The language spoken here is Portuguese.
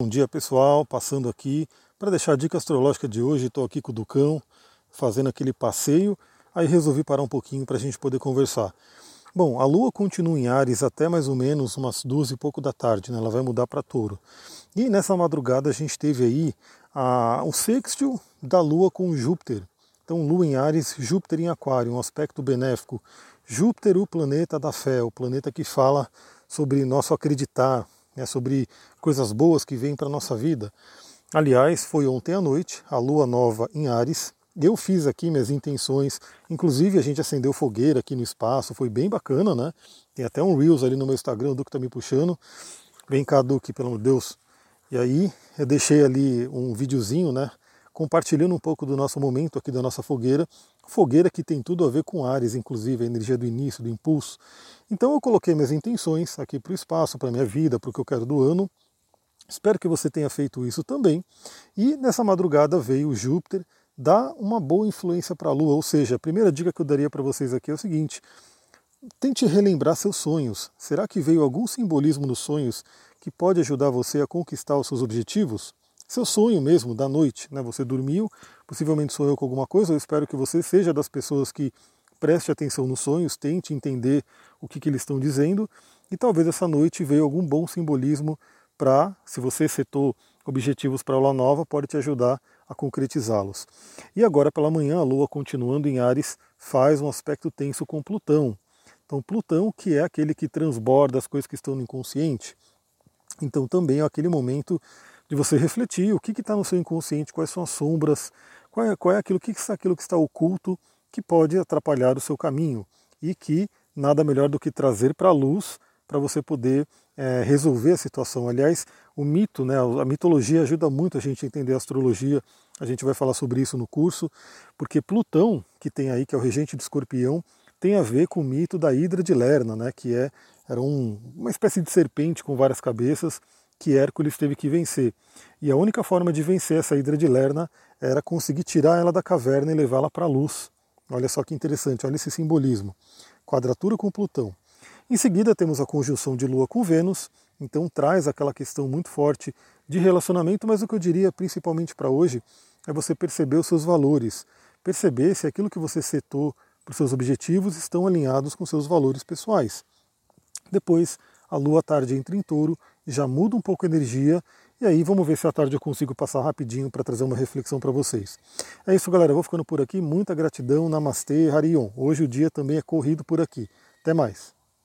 Bom dia pessoal, passando aqui para deixar a dica astrológica de hoje. Estou aqui com o Ducão, fazendo aquele passeio, aí resolvi parar um pouquinho para a gente poder conversar. Bom, a Lua continua em Ares até mais ou menos umas duas e pouco da tarde, né? ela vai mudar para Touro. E nessa madrugada a gente teve aí a, o sextil da Lua com Júpiter. Então, Lua em Ares, Júpiter em Aquário, um aspecto benéfico. Júpiter, o planeta da fé, o planeta que fala sobre nosso acreditar, né, sobre coisas boas que vêm para a nossa vida. Aliás, foi ontem à noite, a lua nova em Ares. Eu fiz aqui minhas intenções, inclusive a gente acendeu fogueira aqui no espaço, foi bem bacana, né? Tem até um Reels ali no meu Instagram, o Duque tá me puxando. Vem cá, Duque, pelo amor de Deus. E aí eu deixei ali um videozinho, né? Compartilhando um pouco do nosso momento aqui da nossa fogueira. Fogueira que tem tudo a ver com Ares, inclusive a energia do início, do impulso. Então eu coloquei minhas intenções aqui para o espaço, para a minha vida, para o que eu quero do ano. Espero que você tenha feito isso também. E nessa madrugada veio Júpiter dar uma boa influência para a Lua. Ou seja, a primeira dica que eu daria para vocês aqui é o seguinte: tente relembrar seus sonhos. Será que veio algum simbolismo nos sonhos que pode ajudar você a conquistar os seus objetivos? Seu sonho mesmo da noite, né? Você dormiu, possivelmente sonhou com alguma coisa. Eu espero que você seja das pessoas que preste atenção nos sonhos, tente entender o que, que eles estão dizendo e talvez essa noite veio algum bom simbolismo para, se você setou objetivos para a lua nova, pode te ajudar a concretizá-los. E agora pela manhã, a lua continuando em Ares faz um aspecto tenso com Plutão. Então Plutão, que é aquele que transborda as coisas que estão no inconsciente, então também é aquele momento de você refletir o que está no seu inconsciente, quais são as sombras, qual é, qual é aquilo, que está, aquilo que está oculto que pode atrapalhar o seu caminho e que nada melhor do que trazer para a luz para você poder é, resolver a situação. Aliás, o mito, né, a mitologia ajuda muito a gente a entender a astrologia. A gente vai falar sobre isso no curso, porque Plutão, que tem aí, que é o regente de escorpião, tem a ver com o mito da Hidra de Lerna, né, que é, era um, uma espécie de serpente com várias cabeças que Hércules teve que vencer. E a única forma de vencer essa Hidra de Lerna era conseguir tirar ela da caverna e levá-la para a luz. Olha só que interessante, olha esse simbolismo. Quadratura com Plutão. Em seguida temos a conjunção de Lua com Vênus, então traz aquela questão muito forte de relacionamento, mas o que eu diria principalmente para hoje é você perceber os seus valores, perceber se aquilo que você setou para os seus objetivos estão alinhados com seus valores pessoais. Depois, a Lua tarde entra em touro, já muda um pouco a energia e aí vamos ver se à tarde eu consigo passar rapidinho para trazer uma reflexão para vocês. É isso, galera. Eu vou ficando por aqui. Muita gratidão. Namastê, Harion. Hoje o dia também é corrido por aqui. Até mais.